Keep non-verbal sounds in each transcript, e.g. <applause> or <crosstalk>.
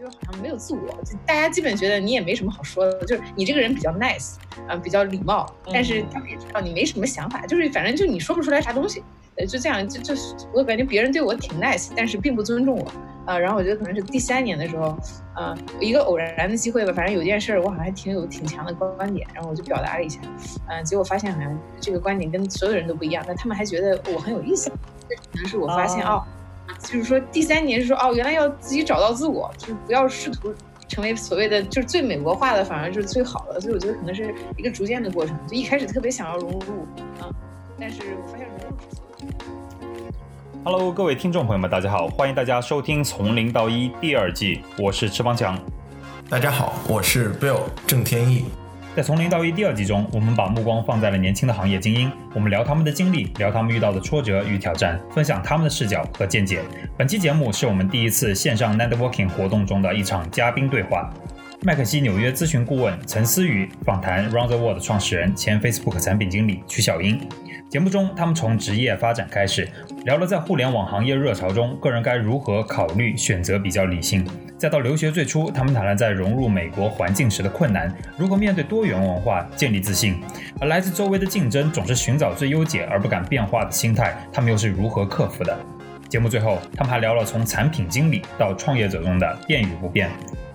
就好像没有自我，就大家基本觉得你也没什么好说的，就是你这个人比较 nice 啊，比较礼貌，但是他们也知道你没什么想法，就是反正就你说不出来啥东西，呃，就这样，就就是我感觉别人对我挺 nice，但是并不尊重我啊。然后我觉得可能是第三年的时候，呃，一个偶然的机会吧，反正有件事我好像还挺有挺强的观点，然后我就表达了一下，嗯，结果发现好像这个观点跟所有人都不一样，但他们还觉得我很有意思，这可能是我发现哦。就是说，第三年是说哦，原来要自己找到自我，就是不要试图成为所谓的就是最美国化的，反而就是最好的。所以我觉得可能是一个逐渐的过程。就一开始特别想要融入啊，但是我发现融入。Hello，各位听众朋友们，大家好，欢迎大家收听《从零到一》第二季，我是池邦强。大家好，我是 Bill 郑天意。在《从零到一》第二季中，我们把目光放在了年轻的行业精英，我们聊他们的经历，聊他们遇到的挫折与挑战，分享他们的视角和见解。本期节目是我们第一次线上 networking 活动中的一场嘉宾对话。麦肯锡纽约咨询顾问陈思雨访谈 Round the World 创始人、前 Facebook 产品经理曲小英。节目中，他们从职业发展开始，聊了在互联网行业热潮中，个人该如何考虑选择比较理性；再到留学最初，他们谈了在融入美国环境时的困难，如何面对多元文化建立自信；而来自周围的竞争总是寻找最优解而不敢变化的心态，他们又是如何克服的？节目最后，他们还聊了从产品经理到创业者中的变与不变。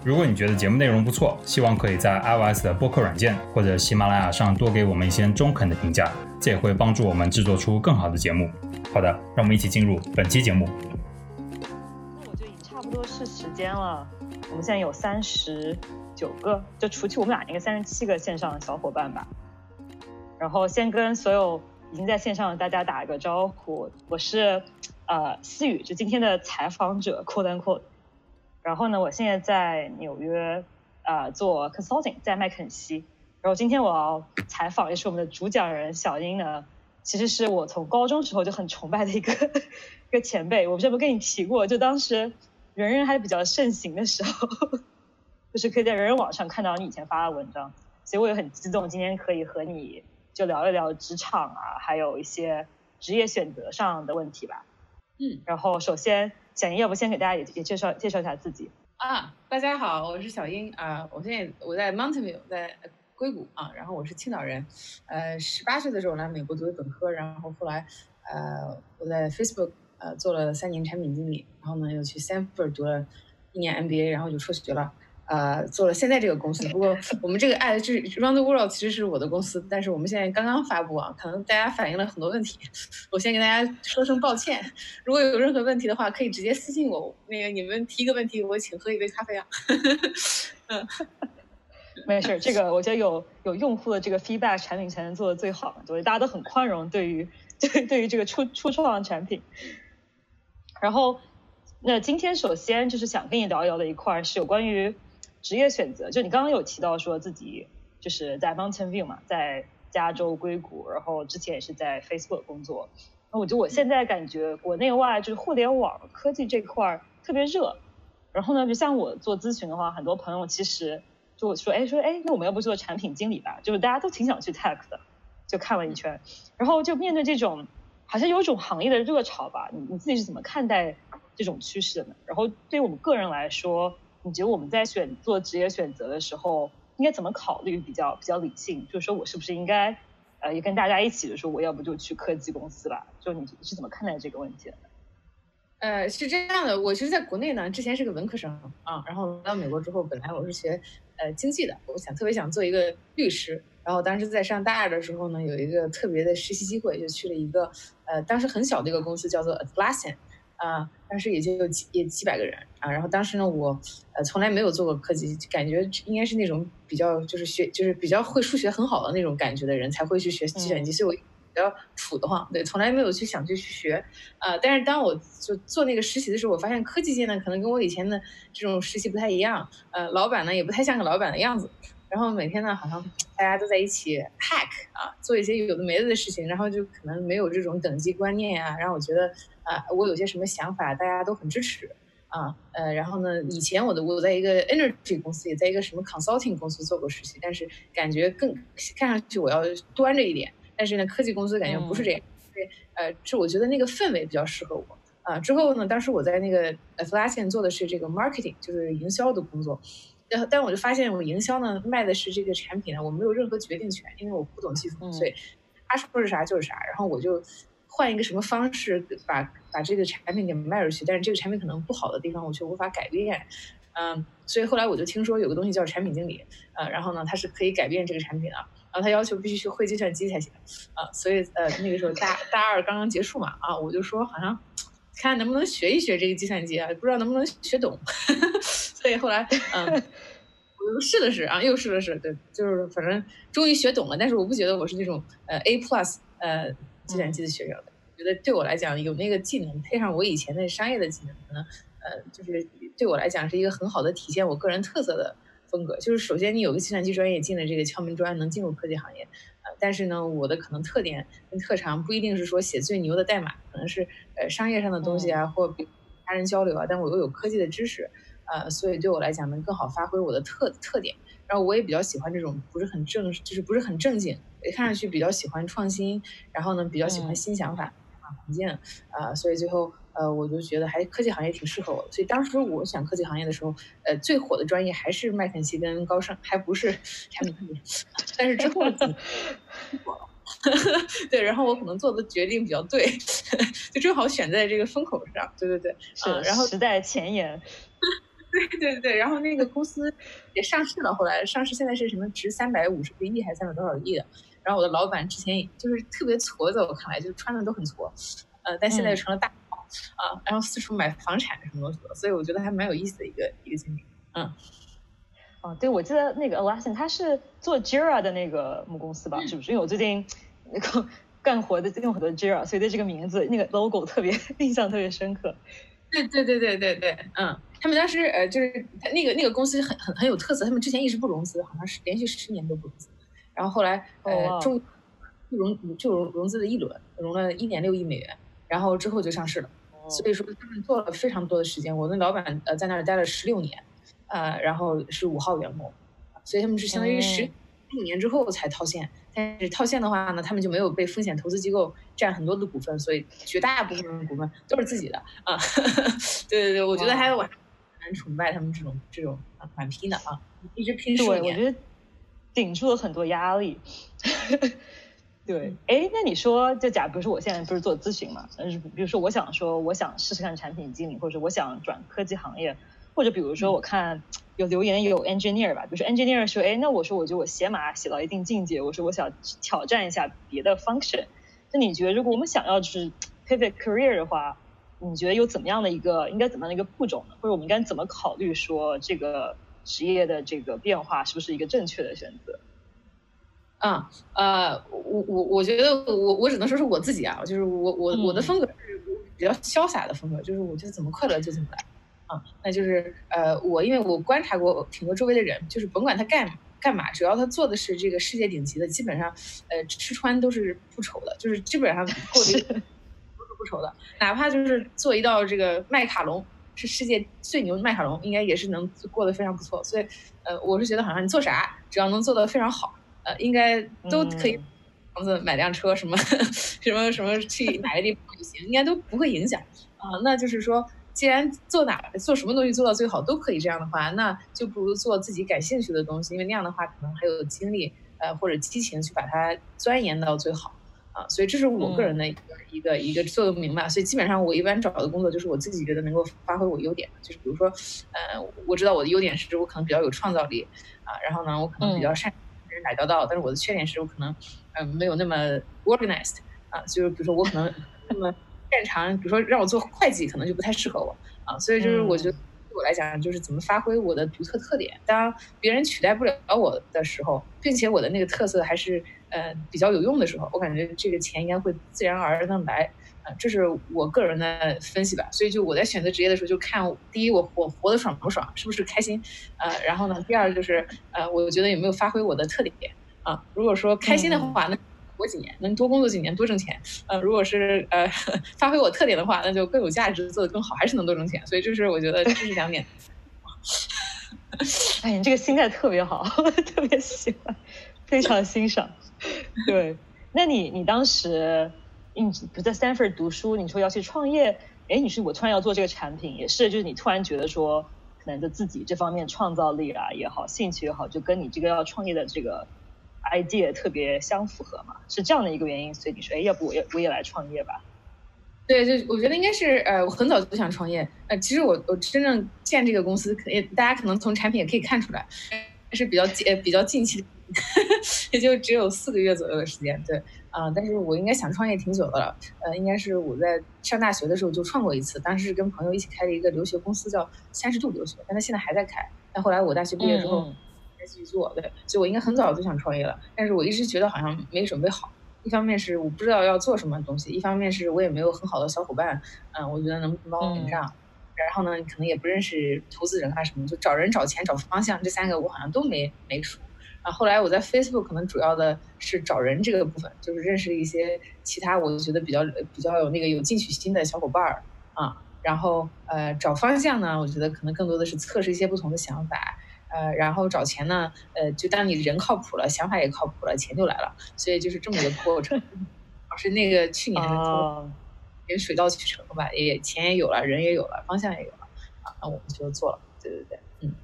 如果你觉得节目内容不错，希望可以在 iOS 的播客软件或者喜马拉雅上多给我们一些中肯的评价，这也会帮助我们制作出更好的节目。好的，让我们一起进入本期节目。那我觉得已经差不多是时间了。我们现在有三十九个，就除去我们俩，那个三十七个线上的小伙伴吧。然后先跟所有已经在线上的大家打一个招呼，我是呃思雨，就今天的采访者，quote unquote。然后呢，我现在在纽约，呃，做 consulting，在麦肯锡。然后今天我要采访，也是我们的主讲人小英呢，其实是我从高中时候就很崇拜的一个一个前辈。我不知道有没有跟你提过，就当时人人还比较盛行的时候，就是可以在人人网上看到你以前发的文章，所以我也很激动，今天可以和你就聊一聊职场啊，还有一些职业选择上的问题吧。嗯，然后首先。小英，要不先给大家也也介绍介绍一下自己啊？大家好，我是小英啊，我现在我在 Mountain View，在硅谷啊，然后我是青岛人，呃，十八岁的时候来美国读的本科，然后后来呃我在 Facebook 呃做了三年产品经理，然后呢又去 Stanford 读了一年 MBA，然后就辍学了。呃，做了现在这个公司。不过我们这个爱就是 Round the World，其实是我的公司，但是我们现在刚刚发布啊，可能大家反映了很多问题。<laughs> 我先跟大家说声抱歉，如果有任何问题的话，可以直接私信我。那个你们提一个问题，我请喝一杯咖啡啊。<laughs> 嗯，没事，这个我觉得有有用户的这个 feedback，产品才能做的最好。对，大家都很宽容，对于对对于这个初初创产品。然后，那今天首先就是想跟你聊一聊的一块是有关于。职业选择，就你刚刚有提到说自己就是在 Mountain View 嘛，在加州硅谷，然后之前也是在 Facebook 工作。那我就我现在感觉国内外就是互联网科技这块儿特别热。然后呢，就像我做咨询的话，很多朋友其实就说，哎，说哎，那我们要不做产品经理吧？就是大家都挺想去 Tech 的。就看了一圈，然后就面对这种好像有一种行业的热潮吧，你你自己是怎么看待这种趋势的呢？然后对于我们个人来说。你觉得我们在选做职业选择的时候，应该怎么考虑比较比较理性？就是说我是不是应该，呃，也跟大家一起的说，我要不就去科技公司吧？就你是怎么看待这个问题的？呃，是这样的，我其实在国内呢，之前是个文科生啊，然后来到美国之后，本来我是学呃经济的，我想特别想做一个律师，然后当时在上大二的时候呢，有一个特别的实习机会，就去了一个呃当时很小的一个公司，叫做 Atlassian。啊，当时也就几也几百个人啊，然后当时呢，我呃从来没有做过科技，感觉应该是那种比较就是学就是比较会数学很好的那种感觉的人才会去学计算机，所以我比较土的慌，对，从来没有去想去学啊。但是当我就做那个实习的时候，我发现科技界呢可能跟我以前的这种实习不太一样，呃，老板呢也不太像个老板的样子，然后每天呢好像大家都在一起 hack 啊，做一些有的没的的事情，然后就可能没有这种等级观念呀，让我觉得。啊，我有些什么想法，大家都很支持啊。呃，然后呢，以前我的我在一个 energy 公司，也在一个什么 consulting 公司做过实习，但是感觉更看上去我要端着一点。但是呢，科技公司感觉不是这样，对，呃，是我觉得那个氛围比较适合我啊，之后呢，当时我在那个 Atlassian 做的是这个 marketing，就是营销的工作。但但我就发现，我营销呢卖的是这个产品呢，我没有任何决定权，因为我不懂技术，所以他说是啥就是啥。然后我就换一个什么方式把把这个产品给卖出去，但是这个产品可能不好的地方我却无法改变。嗯，所以后来我就听说有个东西叫产品经理，呃，然后呢，他是可以改变这个产品的，然后他要求必须学会计算机才行，啊，所以呃那个时候大大二刚刚结束嘛，啊，我就说好像看能不能学一学这个计算机啊，不知道能不能学懂，<laughs> 所以后来嗯，我又试了试啊，又试了试，对，就是反正终于学懂了，但是我不觉得我是那种呃 A plus 呃计算机的学生，觉得对我来讲有那个技能配上我以前的商业的技能，可能呃就是。对我来讲是一个很好的体现我个人特色的风格，就是首先你有个计算机专业进了这个敲门砖，能进入科技行业，但是呢，我的可能特点跟特长不一定是说写最牛的代码，可能是呃商业上的东西啊，或比他人交流啊，但我又有科技的知识，呃，所以对我来讲能更好发挥我的特特点。然后我也比较喜欢这种不是很正，就是不是很正经，看上去比较喜欢创新，然后呢比较喜欢新想法啊环境啊，所以最后。呃，我就觉得还科技行业挺适合我的，所以当时我选科技行业的时候，呃，最火的专业还是麦肯锡跟高盛，还不是产品经理。<laughs> 但是之后火了，<laughs> 对，然后我可能做的决定比较对，<laughs> 就正好选在这个风口上。对对对，是，然后时代前沿。对对对，然后那个公司也上市了，后来上市现在是什么值三百五十个亿还是三百多少亿的？然后我的老板之前就是特别矬，在我看来就是穿的都很矬，呃，但现在又成了大。啊，然后四处买房产什么东西的，所以我觉得还蛮有意思的一个一个经历。嗯，哦，对，我记得那个 Alasin 他是做 Jira 的那个母公司吧？是不是？因为我最近那个干活的用很多 Jira，所以对这个名字那个 logo 特别印象特别深刻。对对对对对对，嗯，他们当时呃就是那个那个公司很很很有特色，他们之前一直不融资，好像是连续十年都不融资，然后后来呃终融就融融资了一轮，融了一点六亿美元。然后之后就上市了，所以说他们做了非常多的时间。我的老板呃在那儿待了十六年，呃，然后是五号员工，所以他们是相当于十五年之后才套现。但是套现的话呢，他们就没有被风险投资机构占很多的股份，所以绝大部分的股份都是自己的啊。<laughs> 对对对，我觉得还有我蛮崇拜他们这种这种啊蛮拼的啊，一直拼十年。对，我觉得顶住了很多压力。对，哎，那你说，就假，比如说我现在不是做咨询嘛，嗯，比如说我想说，我想试试看产品经理，或者我想转科技行业，或者比如说我看有留言有 engineer 吧，比如说 engineer 说，哎，那我说我觉得我写码写到一定境界，我说我想挑战一下别的 function，那你觉得如果我们想要就是 pivot career 的话，你觉得有怎么样的一个应该怎么样的一个步骤呢？或者我们应该怎么考虑说这个职业的这个变化是不是一个正确的选择？啊，呃，我我我觉得我我只能说是我自己啊，就是我我我的风格是比较潇洒的风格，就是我觉得怎么快乐就怎么来，啊，那就是呃，我因为我观察过挺多周围的人，就是甭管他干干嘛，只要他做的是这个世界顶级的，基本上呃吃穿都是不愁的，就是基本上过得都是不愁的，哪怕就是做一道这个麦卡龙，是世界最牛的麦卡龙，应该也是能过得非常不错，所以呃，我是觉得好像你做啥，只要能做得非常好。呃，应该都可以，房子买辆车什么 <laughs> 什么什么去哪个地方旅行，应该都不会影响啊。那就是说，既然做哪做什么东西做到最好都可以这样的话，那就不如做自己感兴趣的东西，因为那样的话可能还有精力呃或者激情去把它钻研到最好啊。所以这是我个人的一个一个一个座右铭吧。所以基本上我一般找的工作就是我自己觉得能够发挥我优点，就是比如说呃，我知道我的优点是我可能比较有创造力啊，然后呢我可能比较善。人打交道，但是我的缺点是我可能，嗯，没有那么 organized 啊，就是比如说我可能那么 <laughs> 擅长，比如说让我做会计，可能就不太适合我啊，所以就是我觉得对我来讲，就是怎么发挥我的独特特点，当别人取代不了我的时候，并且我的那个特色还是呃比较有用的时候，我感觉这个钱应该会自然而然的来。这是我个人的分析吧，所以就我在选择职业的时候，就看第一，我我活得爽不爽，是不是开心，呃，然后呢，第二就是呃，我觉得有没有发挥我的特点啊？如果说开心的话，那活几年，能多工作几年，多挣钱。呃，如果是呃 <laughs> 发挥我特点的话，那就更有价值，做得更好，还是能多挣钱。所以就是我觉得这是两点。<laughs> 哎，你这个心态特别好，<laughs> 特别喜欢，非常欣赏。对，那你你当时？你不在 Stanford 读书，你说要去创业，哎，你说我突然要做这个产品，也是就是你突然觉得说，可能就自己这方面创造力啊也好，兴趣也好，就跟你这个要创业的这个 idea 特别相符合嘛，是这样的一个原因，所以你说，哎，要不我也我也来创业吧？对，就我觉得应该是，呃，我很早就想创业，呃，其实我我真正建这个公司，可也大家可能从产品也可以看出来，是比较近，比较近期的，也就只有四个月左右的时间，对，啊，但是我应该想创业挺久的了，呃，应该是我在上大学的时候就创过一次，当时是跟朋友一起开了一个留学公司，叫三十度留学，但他现在还在开，但后来我大学毕业之后继续做，对，所以我应该很早就想创业了，但是我一直觉得好像没准备好。一方面是我不知道要做什么东西，一方面是我也没有很好的小伙伴，嗯，我觉得能帮我顶上。然后呢，可能也不认识投资人啊什么，就找人、找钱、找方向，这三个我好像都没没熟。然后后来我在 Facebook 可能主要的是找人这个部分，就是认识一些其他我觉得比较比较有那个有进取心的小伙伴儿啊。然后呃找方向呢，我觉得可能更多的是测试一些不同的想法。呃，然后找钱呢，呃，就当你人靠谱了，想法也靠谱了，钱就来了，所以就是这么一个过程。<laughs> 是那个去年的，也水到渠成吧，也钱也有了，人也有了，方向也有了，啊，那我们就做了，对对对，嗯。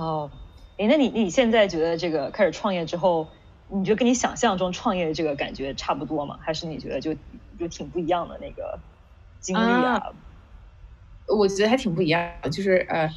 哦，哎，那你你现在觉得这个开始创业之后，你觉得跟你想象中创业的这个感觉差不多吗？还是你觉得就就挺不一样的那个经历啊？我觉得还挺不一样的，就是呃。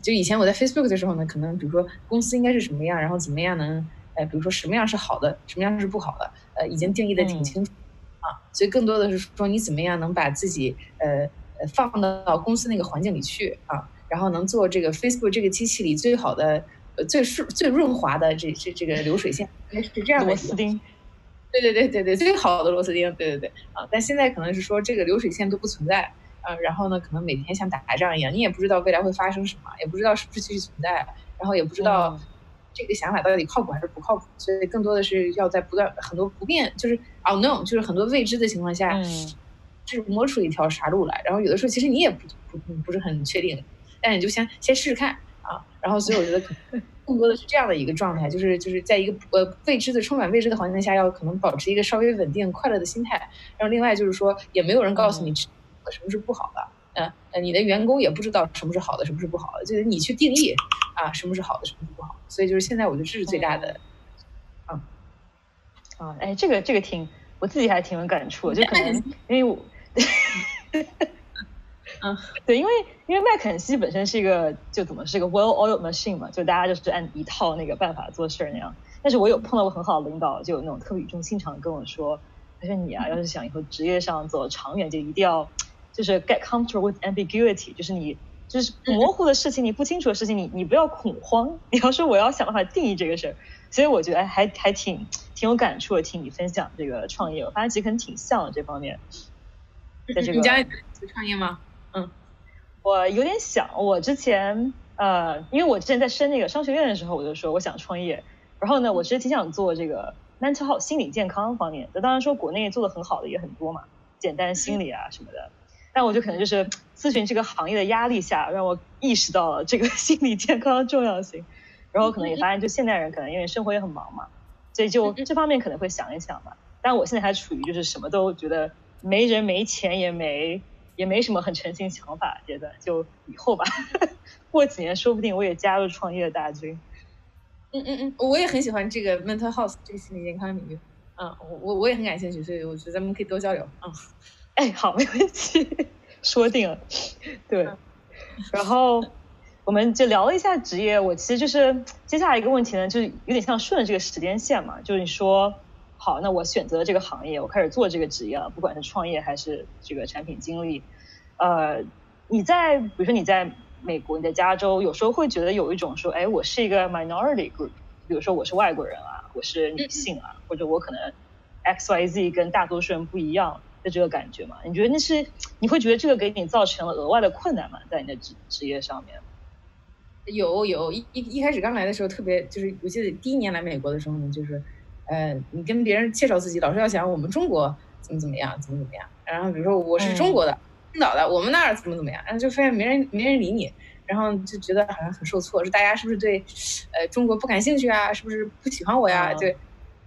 就以前我在 Facebook 的时候呢，可能比如说公司应该是什么样，然后怎么样能，呃，比如说什么样是好的，什么样是不好的，呃，已经定义的挺清楚啊。所以更多的是说你怎么样能把自己呃呃放到公司那个环境里去啊，然后能做这个 Facebook 这个机器里最好的、最顺、最润滑的这这这个流水线，应该是这样的螺丝钉。对对对对对，最好的螺丝钉。对对对啊，但现在可能是说这个流水线都不存在。呃，然后呢，可能每天像打仗一样，你也不知道未来会发生什么，也不知道是不是继续存在，然后也不知道这个想法到底靠谱还是不靠谱，所以更多的是要在不断很多不变，就是 unknown，就是很多未知的情况下，是摸出一条啥路来。然后有的时候其实你也不不不是很确定，但你就先先试试看啊。然后所以我觉得更多的是这样的一个状态，就是就是在一个呃未知的充满未知的环境下，要可能保持一个稍微稳定快乐的心态。然后另外就是说，也没有人告诉你。什么是不好的？嗯呃，你的员工也不知道什么是好的，什么是不好的，就是你去定义啊，什么是好的，什么是不好。所以就是现在，我觉得这是最大的。嗯啊，哎，这个这个挺，我自己还挺有感触，就可 <laughs> 能因为我，<laughs> 嗯，对，因为因为麦肯锡本身是一个就怎么是一个 well-oiled machine 嘛，就大家就是按一套那个办法做事儿那样。但是我有碰到过很好的领导，就有那种特别语重心长的跟我说，他说你啊，要是想以后职业上走长远，就一定要。就是 get comfortable with ambiguity，就是你就是模糊的事情，你不清楚的事情，你你不要恐慌。<laughs> 你要说我要想办法定义这个事儿，所以我觉得还还挺挺有感触的。听你分享这个创业，我发现其实可能挺像这方面。在这个你家创业吗？嗯，我有点想。我之前呃，因为我之前在升那个商学院的时候，我就说我想创业。然后呢，我其实挺想做这个 mental health 心理健康方面。那当然说国内做的很好的也很多嘛，简单心理啊什么的。但我就可能就是咨询这个行业的压力下，让我意识到了这个 <laughs> 心理健康的重要性，然后可能也发现，就现代人可能因为生活也很忙嘛，所以就这方面可能会想一想吧。但我现在还处于就是什么都觉得没人没钱也没也没什么很诚心想法觉得，就以后吧，<laughs> 过几年说不定我也加入创业大军。嗯嗯嗯，我也很喜欢这个 mental health 这个心理健康领域，嗯，我我我也很感兴趣，所以我觉得咱们可以多交流，嗯。哎，好，没问题，说定了。对，然后我们就聊了一下职业。我其实就是接下来一个问题呢，就是有点像顺着这个时间线嘛。就是你说，好，那我选择这个行业，我开始做这个职业了，不管是创业还是这个产品经理。呃，你在比如说你在美国，你在加州，有时候会觉得有一种说，哎，我是一个 minority group，比如说我是外国人啊，我是女性啊，或者我可能 X Y Z 跟大多数人不一样。的这个感觉嘛？你觉得那是你会觉得这个给你造成了额外的困难吗？在你的职职业上面？有有一一一开始刚来的时候，特别就是我记得第一年来美国的时候呢，就是呃，你跟别人介绍自己，老是要想我们中国怎么怎么样，怎么怎么样。然后比如说我是中国的青岛的，我们那儿怎么怎么样，然后就发现没人没人理你，然后就觉得好像很受挫，是大家是不是对呃中国不感兴趣啊？是不是不喜欢我呀？对。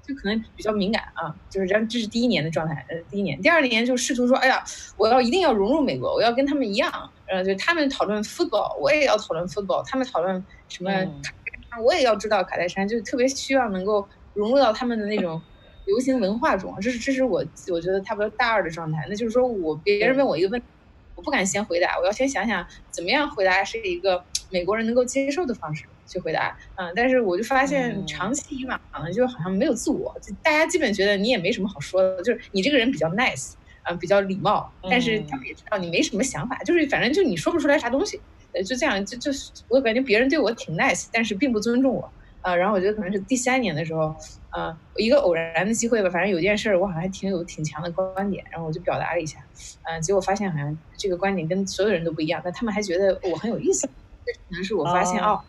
就可能比较敏感啊，就是这样，这是第一年的状态，呃，第一年，第二年就试图说，哎呀，我要一定要融入美国，我要跟他们一样，呃，就他们讨论 football，我也要讨论 football，他们讨论什么卡戴珊，我也要知道卡戴珊，就特别希望能够融入到他们的那种流行文化中，这是这是我我觉得差不多大二的状态，那就是说我别人问我一个问题，我不敢先回答，我要先想想怎么样回答是一个美国人能够接受的方式。去回答，嗯，但是我就发现长期以往呢，就好像没有自我，就大家基本觉得你也没什么好说的，就是你这个人比较 nice，啊，比较礼貌，但是他们也知道你没什么想法，就是反正就你说不出来啥东西，呃，就这样，就就是我感觉别人对我挺 nice，但是并不尊重我，啊，然后我觉得可能是第三年的时候，啊，一个偶然的机会吧，反正有件事儿我好像还挺有挺强的观点，然后我就表达了一下，嗯，结果发现好像这个观点跟所有人都不一样，但他们还觉得我很有意思，这可能是我发现哦。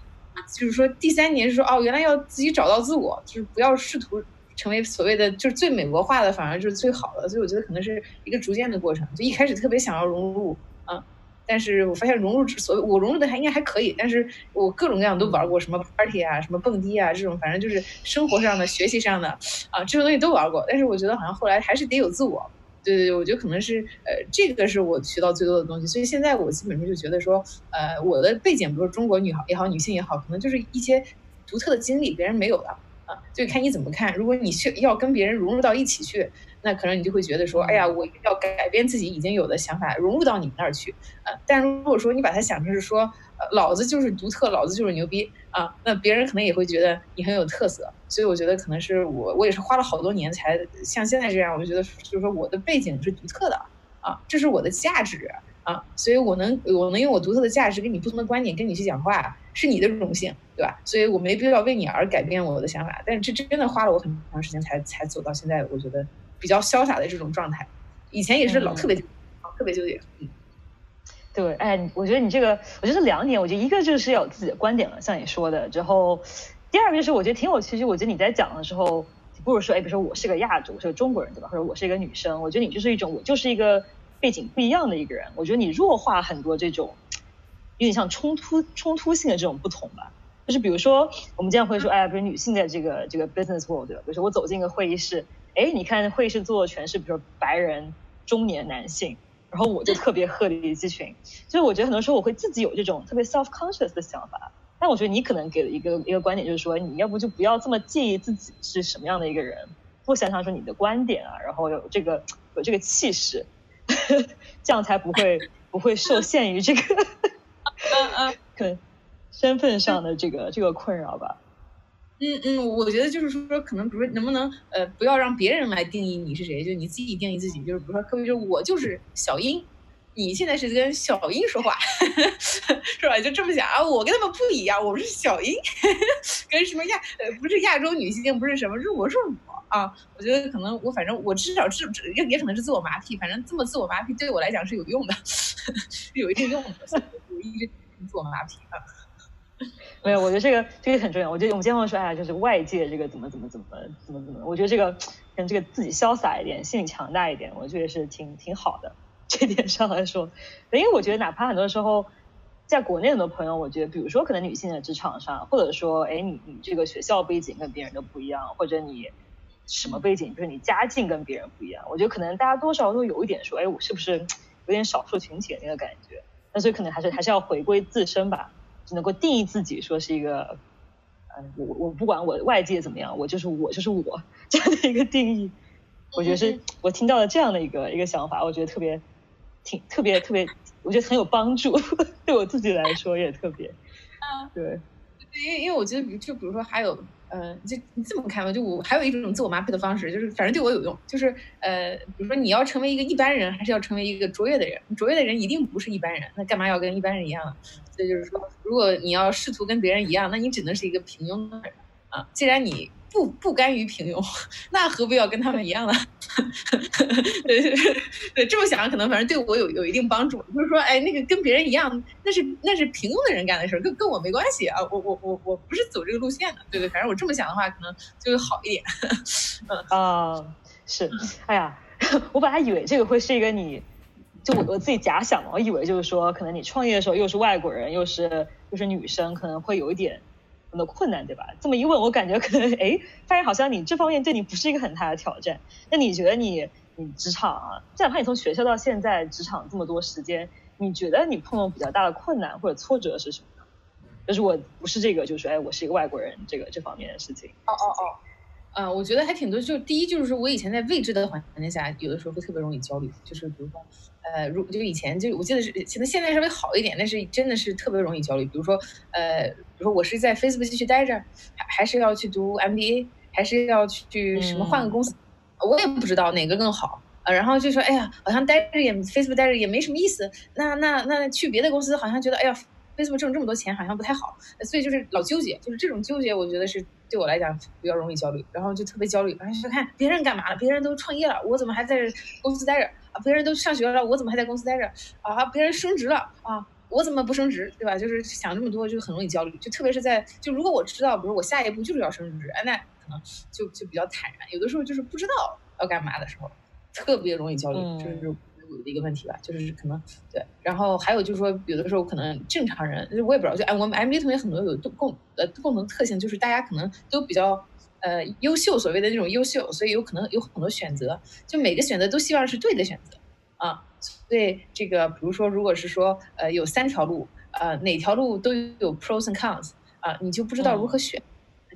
就是说，第三年是说，哦，原来要自己找到自我，就是不要试图成为所谓的就是最美国化的，反而就是最好的。所以我觉得可能是一个逐渐的过程。就一开始特别想要融入，啊，但是我发现融入之所以我融入的还应该还可以，但是我各种各样都玩过，什么 party 啊，什么蹦迪啊，这种反正就是生活上的、学习上的啊，这种东西都玩过。但是我觉得好像后来还是得有自我。对对对，我觉得可能是呃，这个是我学到最多的东西，所以现在我基本上就觉得说，呃，我的背景，比如中国女孩也好，女性也好，可能就是一些独特的经历，别人没有的，就看你怎么看。如果你去要跟别人融入到一起去，那可能你就会觉得说，哎呀，我要改变自己已经有的想法，融入到你们那儿去。呃，但如果说你把它想成是说，老子就是独特，老子就是牛逼啊，那别人可能也会觉得你很有特色。所以我觉得可能是我，我也是花了好多年才像现在这样。我就觉得就是说我的背景是独特的啊，这是我的价值啊，所以我能我能用我独特的价值跟你不同的观点跟你去讲话，是你的荣幸，对吧？所以我没必要为你而改变我的想法。但是这真的花了我很长时间才才走到现在，我觉得比较潇洒的这种状态。以前也是老特别特别纠结，嗯，对，哎，我觉得你这个，我觉得两点，我觉得一个就是有自己的观点了，像你说的之后。第二个就是我觉得挺有趣，就我觉得你在讲的时候，不如说，哎，比如说我是个亚洲，我是个中国人，对吧？或者我是一个女生，我觉得你就是一种，我就是一个背景不一样的一个人。我觉得你弱化很多这种有点像冲突、冲突性的这种不同吧。就是比如说，我们经常会说，哎，比如女性在这个这个 business world，对吧？比如说我走进一个会议室，哎，你看会议室坐的全是比如说白人中年男性，然后我就特别鹤立鸡群。所以我觉得很多时候我会自己有这种特别 self conscious 的想法。但我觉得你可能给了一个一个观点，就是说你要不就不要这么介意自己是什么样的一个人，多想想说你的观点啊，然后有这个有这个气势，<laughs> 这样才不会不会受限于这个，嗯嗯，可能身份上的这个这个困扰吧。嗯嗯，我觉得就是说，可能比如说能不能呃不要让别人来定义你是谁，就你自己定义自己，就是比如说，特别是我就是小英。你现在是跟小英说话，<laughs> 是吧？就这么想啊，我跟他们不一样，我是小英，<laughs> 跟什么亚呃不是亚洲女性，不是什么，是我是我啊。我觉得可能我反正我至少自也也可能是自我麻痹，反正这么自我麻痹对我来讲是有用的，<laughs> 有一定用的，我一直自我麻痹。没有，我觉得这个这个很重要。我觉得我们经常说，哎呀，就是外界这个怎么怎么怎么怎么怎么，我觉得这个跟这个自己潇洒一点，心理强大一点，我觉得是挺挺好的。这点上来说，因为我觉得哪怕很多时候，在国内很多朋友，我觉得，比如说可能女性的职场上，或者说，哎，你你这个学校背景跟别人都不一样，或者你什么背景，就是你家境跟别人不一样，我觉得可能大家多少都有一点说，哎，我是不是有点少数群体的那个感觉？那所以可能还是还是要回归自身吧，只能够定义自己，说是一个，嗯，我我不管我外界怎么样，我就是我就是我这样的一个定义，我觉得是我听到了这样的一个一个想法，我觉得特别。挺特别特别，我觉得很有帮助，对我自己来说也特别。啊，对，因为因为我觉得，比就比如说还有，嗯，就你这么看吧，就我还有一种自我麻痹的方式，就是反正对我有用，就是呃，比如说你要成为一个一般人，还是要成为一个卓越的人？卓越的人一定不是一般人，那干嘛要跟一般人一样呢？所以就是说，如果你要试图跟别人一样，那你只能是一个平庸的人啊。既然你。不不甘于平庸，<laughs> 那何必要跟他们一样呢？<laughs> 对 <laughs> 对，这么想可能反正对我有有一定帮助。就是说，哎，那个跟别人一样，那是那是平庸的人干的事儿，跟跟我没关系啊。我我我我不是走这个路线的。对对，反正我这么想的话，可能就会好一点。嗯啊，是。哎呀，我本来以为这个会是一个你，就我我自己假想嘛，我以为就是说，可能你创业的时候又是外国人，又是又是女生，可能会有一点。很多困难，对吧？这么一问，我感觉可能哎，发现好像你这方面对你不是一个很大的挑战。那你觉得你你职场啊，哪怕你从学校到现在职场这么多时间，你觉得你碰到比较大的困难或者挫折是什么呢？就是我不是这个，就是哎，我是一个外国人，这个这方面的事情。哦哦哦。嗯，我觉得还挺多。就第一，就是说我以前在未知的环境下，有的时候会特别容易焦虑。就是比如说，呃，如就以前就我记得是，可能现在稍微好一点，但是真的是特别容易焦虑。比如说，呃，比如说我是在 Facebook 继续待着，还还是要去读 MBA，还是要去什么换个公司，我也不知道哪个更好。呃，然后就说，哎呀，好像待着也 Facebook 待着也没什么意思。那那那去别的公司，好像觉得，哎呀，Facebook 挣这么多钱好像不太好。所以就是老纠结，就是这种纠结，我觉得是。对我来讲比较容易焦虑，然后就特别焦虑，然后就看别人干嘛了，别人都创业了，我怎么还在公司待着啊？别人都上学了，我怎么还在公司待着啊？别人升职了啊，我怎么不升职？对吧？就是想这么多，就很容易焦虑。就特别是在就如果我知道，比如我下一步就是要升职，哎，那可能就就比较坦然。有的时候就是不知道要干嘛的时候，特别容易焦虑，就是。的一个问题吧，就是可能对，然后还有就是说，有的时候可能正常人，我也不知道，就哎，我们 MBA 同学很多有共呃共同特性，就是大家可能都比较呃优秀，所谓的那种优秀，所以有可能有很多选择，就每个选择都希望是对的选择啊。所以这个比如说，如果是说呃有三条路，呃哪条路都有 pros and cons 啊，你就不知道如何选，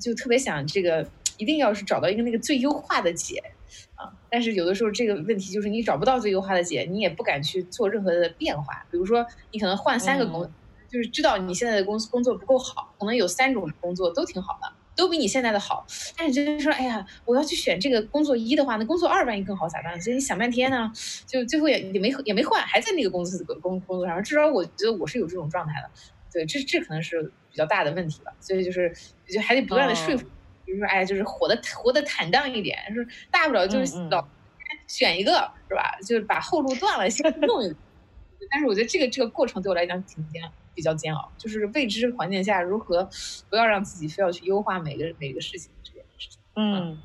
就特别想这个一定要是找到一个那个最优化的解。啊，但是有的时候这个问题就是你找不到最优化的解，你也不敢去做任何的变化。比如说，你可能换三个工，就是知道你现在的公司工作不够好，可能有三种工作都挺好的，都比你现在的好。但是就是说，哎呀，我要去选这个工作一的话，那工作二万一更好咋办？所以你想半天呢，就最后也也没也没换，还在那个公司工工作上。至少我觉得我是有这种状态的。对，这这可能是比较大的问题了。所以就是就还得不断的说服。比如说，哎，就是活的活的坦荡一点，是大不了就是老选一个，是吧？就是把后路断了，先弄一个。<laughs> 但是我觉得这个这个过程对我来讲挺煎，比较煎熬。就是未知环境下，如何不要让自己非要去优化每个每个事情这件事情。嗯，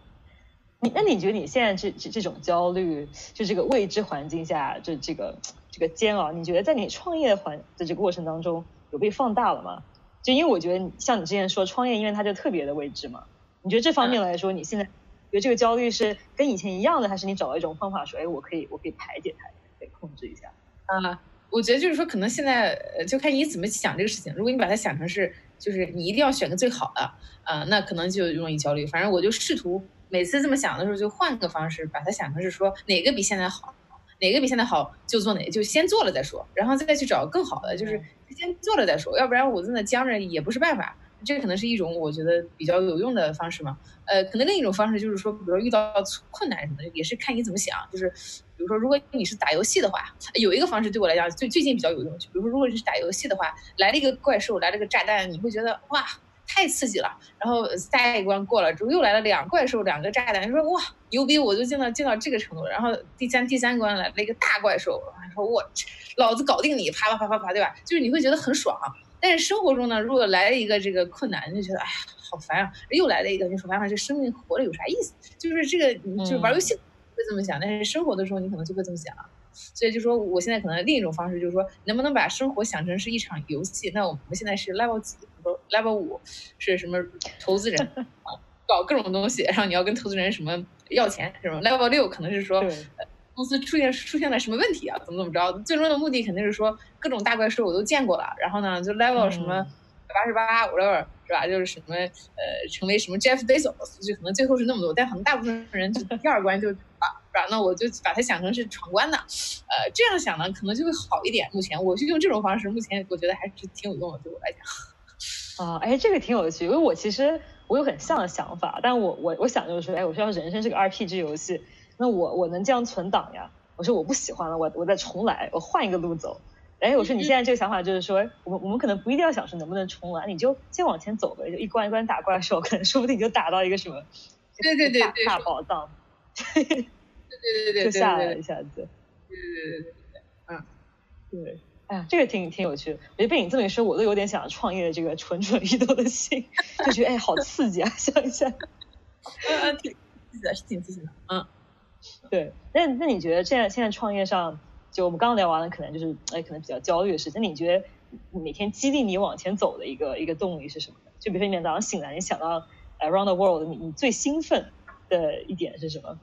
你那你觉得你现在这这这种焦虑，就这个未知环境下，就这个这个煎熬，你觉得在你创业环的这个过程当中有被放大了吗？就因为我觉得像你之前说创业，因为它就特别的未知嘛。你觉得这方面来说，你现在觉得这个焦虑是跟以前一样的，还是你找到一种方法说，哎，我可以，我可以排解它，可以控制一下？啊，我觉得就是说，可能现在就看你怎么想这个事情。如果你把它想成是，就是你一定要选个最好的，啊，那可能就容易焦虑。反正我就试图每次这么想的时候，就换个方式把它想成是说，哪个比现在好，哪个比现在好就做哪，就先做了再说，然后再去找更好的，就是先做了再说，要不然我在那僵着也不是办法。这可能是一种我觉得比较有用的方式嘛，呃，可能另一种方式就是说，比如遇到困难什么的，也是看你怎么想。就是比如说，如果你是打游戏的话，有一个方式对我来讲最最近比较有用。就比如说，如果你是打游戏的话，来了一个怪兽，来了个炸弹，你会觉得哇，太刺激了。然后下一关过了之后，又来了两怪兽，两个炸弹，你说哇，牛逼，我就进到进到这个程度。然后第三第三关来了一个大怪兽，说我老子搞定你，啪啪啪啪啪，对吧？就是你会觉得很爽。但是生活中呢，如果来了一个这个困难，就觉得哎呀好烦啊！又来了一个，你说完了这生命活着有啥意思？就是这个，就是玩游戏会这么想，但是生活的时候你可能就会这么想。所以就说我现在可能另一种方式就是说，能不能把生活想成是一场游戏？那我们现在是 level level 五是什么？投资人 <laughs> 搞各种东西，然后你要跟投资人什么要钱什么？level 六可能是说。公司出现出现了什么问题啊？怎么怎么着？最终的目的肯定是说各种大怪兽我都见过了，然后呢，就 level 什么八十八，whatever 是吧？就是什么呃，成为什么 Jeff Bezos，就可能最后是那么多，但可能大部分人就第二关就啊，是吧？那我就把它想成是闯关的，呃，这样想呢，可能就会好一点。目前我就用这种方式，目前我觉得还是挺有用的，对我来讲。<laughs> 啊，哎，这个挺有趣，因为我其实我有很像的想法，但我我我想就是说，哎，我说人生是个 RPG 游戏。那我我能这样存档呀？我说我不喜欢了，我我再重来，我换一个路走。哎，我说你现在这个想法就是说，我们我们可能不一定要想说能不能重来，你就先往前走呗，就一关一关打怪兽，可能说不定就打到一个什么，对对对对，大宝藏，<laughs> 对对对对，就下来了一下子，对对对对对，嗯，对，哎呀，这个挺挺有趣的。我觉得被你这么一说，我都有点想创业的这个蠢蠢欲动的心，就觉得哎，好刺激啊！想一下，嗯嗯，挺刺激的，是挺刺激的，嗯。对，那那你觉得现在现在创业上，就我们刚刚聊完了，可能就是哎，可能比较焦虑的事情。那你觉得每天激励你往前走的一个一个动力是什么？就比如说你早上醒来，你想到 around the world，你你最兴奋的一点是什么？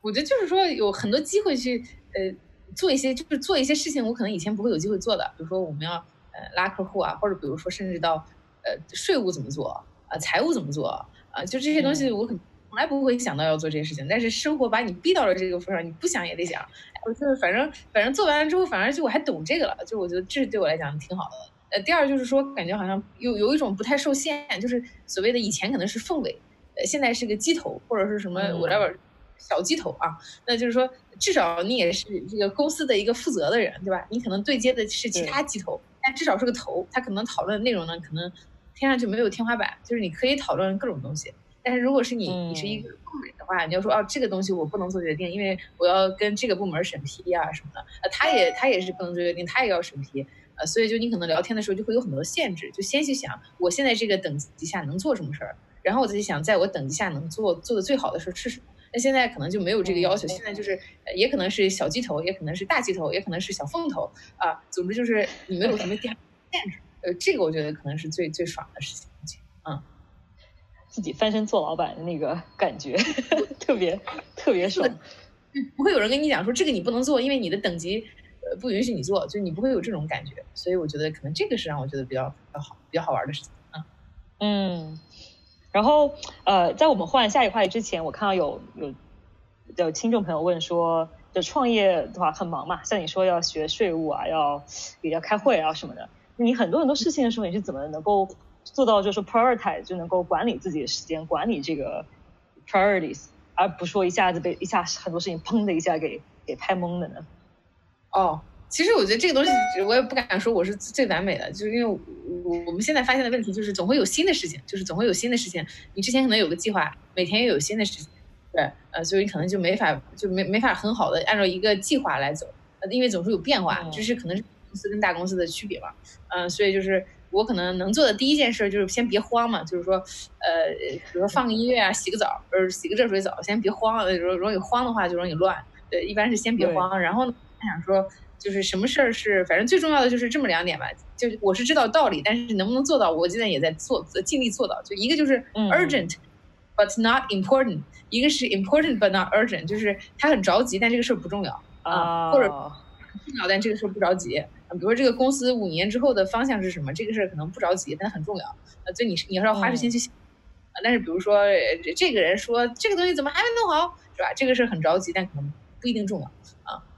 我觉得就是说有很多机会去呃做一些，就是做一些事情，我可能以前不会有机会做的，比如说我们要呃拉客户啊，或者比如说甚至到呃税务怎么做啊，财务怎么做啊，就这些东西我可能从来不会想到要做这些事情，但是生活把你逼到了这个份上，你不想也得想。我就是反正反正做完了之后，反而就我还懂这个了，就我觉得这对我来讲挺好的。呃，第二就是说感觉好像有有一种不太受限，就是所谓的以前可能是凤尾，呃，现在是个鸡头或者是什么 whatever。小鸡头啊，那就是说，至少你也是这个公司的一个负责的人，对吧？你可能对接的是其他鸡头，但至少是个头。他可能讨论的内容呢，可能天上就没有天花板，就是你可以讨论各种东西。但是如果是你，你是一个部门的话，你要说哦，这个东西我不能做决定，因为我要跟这个部门审批啊什么的。呃，他也他也是不能做决定，他也要审批。呃，所以就你可能聊天的时候就会有很多限制，就先去想我现在这个等级下能做什么事儿，然后我再去想在我等级下能做做的最好的是什么。那现在可能就没有这个要求，现在就是也可能是小鸡头，也可能是大鸡头，也可能是小凤头啊。总之就是你没有什么限制，呃，这个我觉得可能是最最爽的事情。嗯，自己翻身做老板的那个感觉 <laughs> 特别特别爽，不会有人跟你讲说这个你不能做，因为你的等级呃不允许你做，就你不会有这种感觉。所以我觉得可能这个是让我觉得比较比较好、比较好玩的事情。啊嗯。然后，呃，在我们换下一个话题之前，我看到有有有听众朋友问说，就创业的话很忙嘛，像你说要学税务啊，要也要开会啊什么的，你很多很多事情的时候，你是怎么能够做到就是 prioritize，就能够管理自己的时间，管理这个 priorities，而不说一下子被一下很多事情砰的一下给给拍懵了呢？哦。其实我觉得这个东西，我也不敢说我是最完美的，就是因为我我们现在发现的问题就是总会有新的事情，就是总会有新的事情。你之前可能有个计划，每天又有新的事情，对，呃，所以你可能就没法就没没法很好的按照一个计划来走，呃，因为总是有变化，就是可能是公司跟大公司的区别吧，嗯，所以就是我可能能做的第一件事就是先别慌嘛，就是说，呃，比如说放个音乐啊，洗个澡，呃，洗个热水澡，先别慌，容容易慌的话就容易乱，对，一般是先别慌，然后他想说。就是什么事儿是，反正最重要的就是这么两点吧。就是我是知道道理，但是能不能做到，我现在也在做，尽力做到。就一个就是 urgent but not important，一个是 important but not urgent，就是他很着急，但这个事儿不重要啊，或者重要但这个事儿不着急。比如说这个公司五年之后的方向是什么，这个事儿可能不着急，但很重要。呃，就你你要花时间去想。但是比如说这个人说这个东西怎么还没弄好，是吧？这个事儿很着急，但可能不一定重要。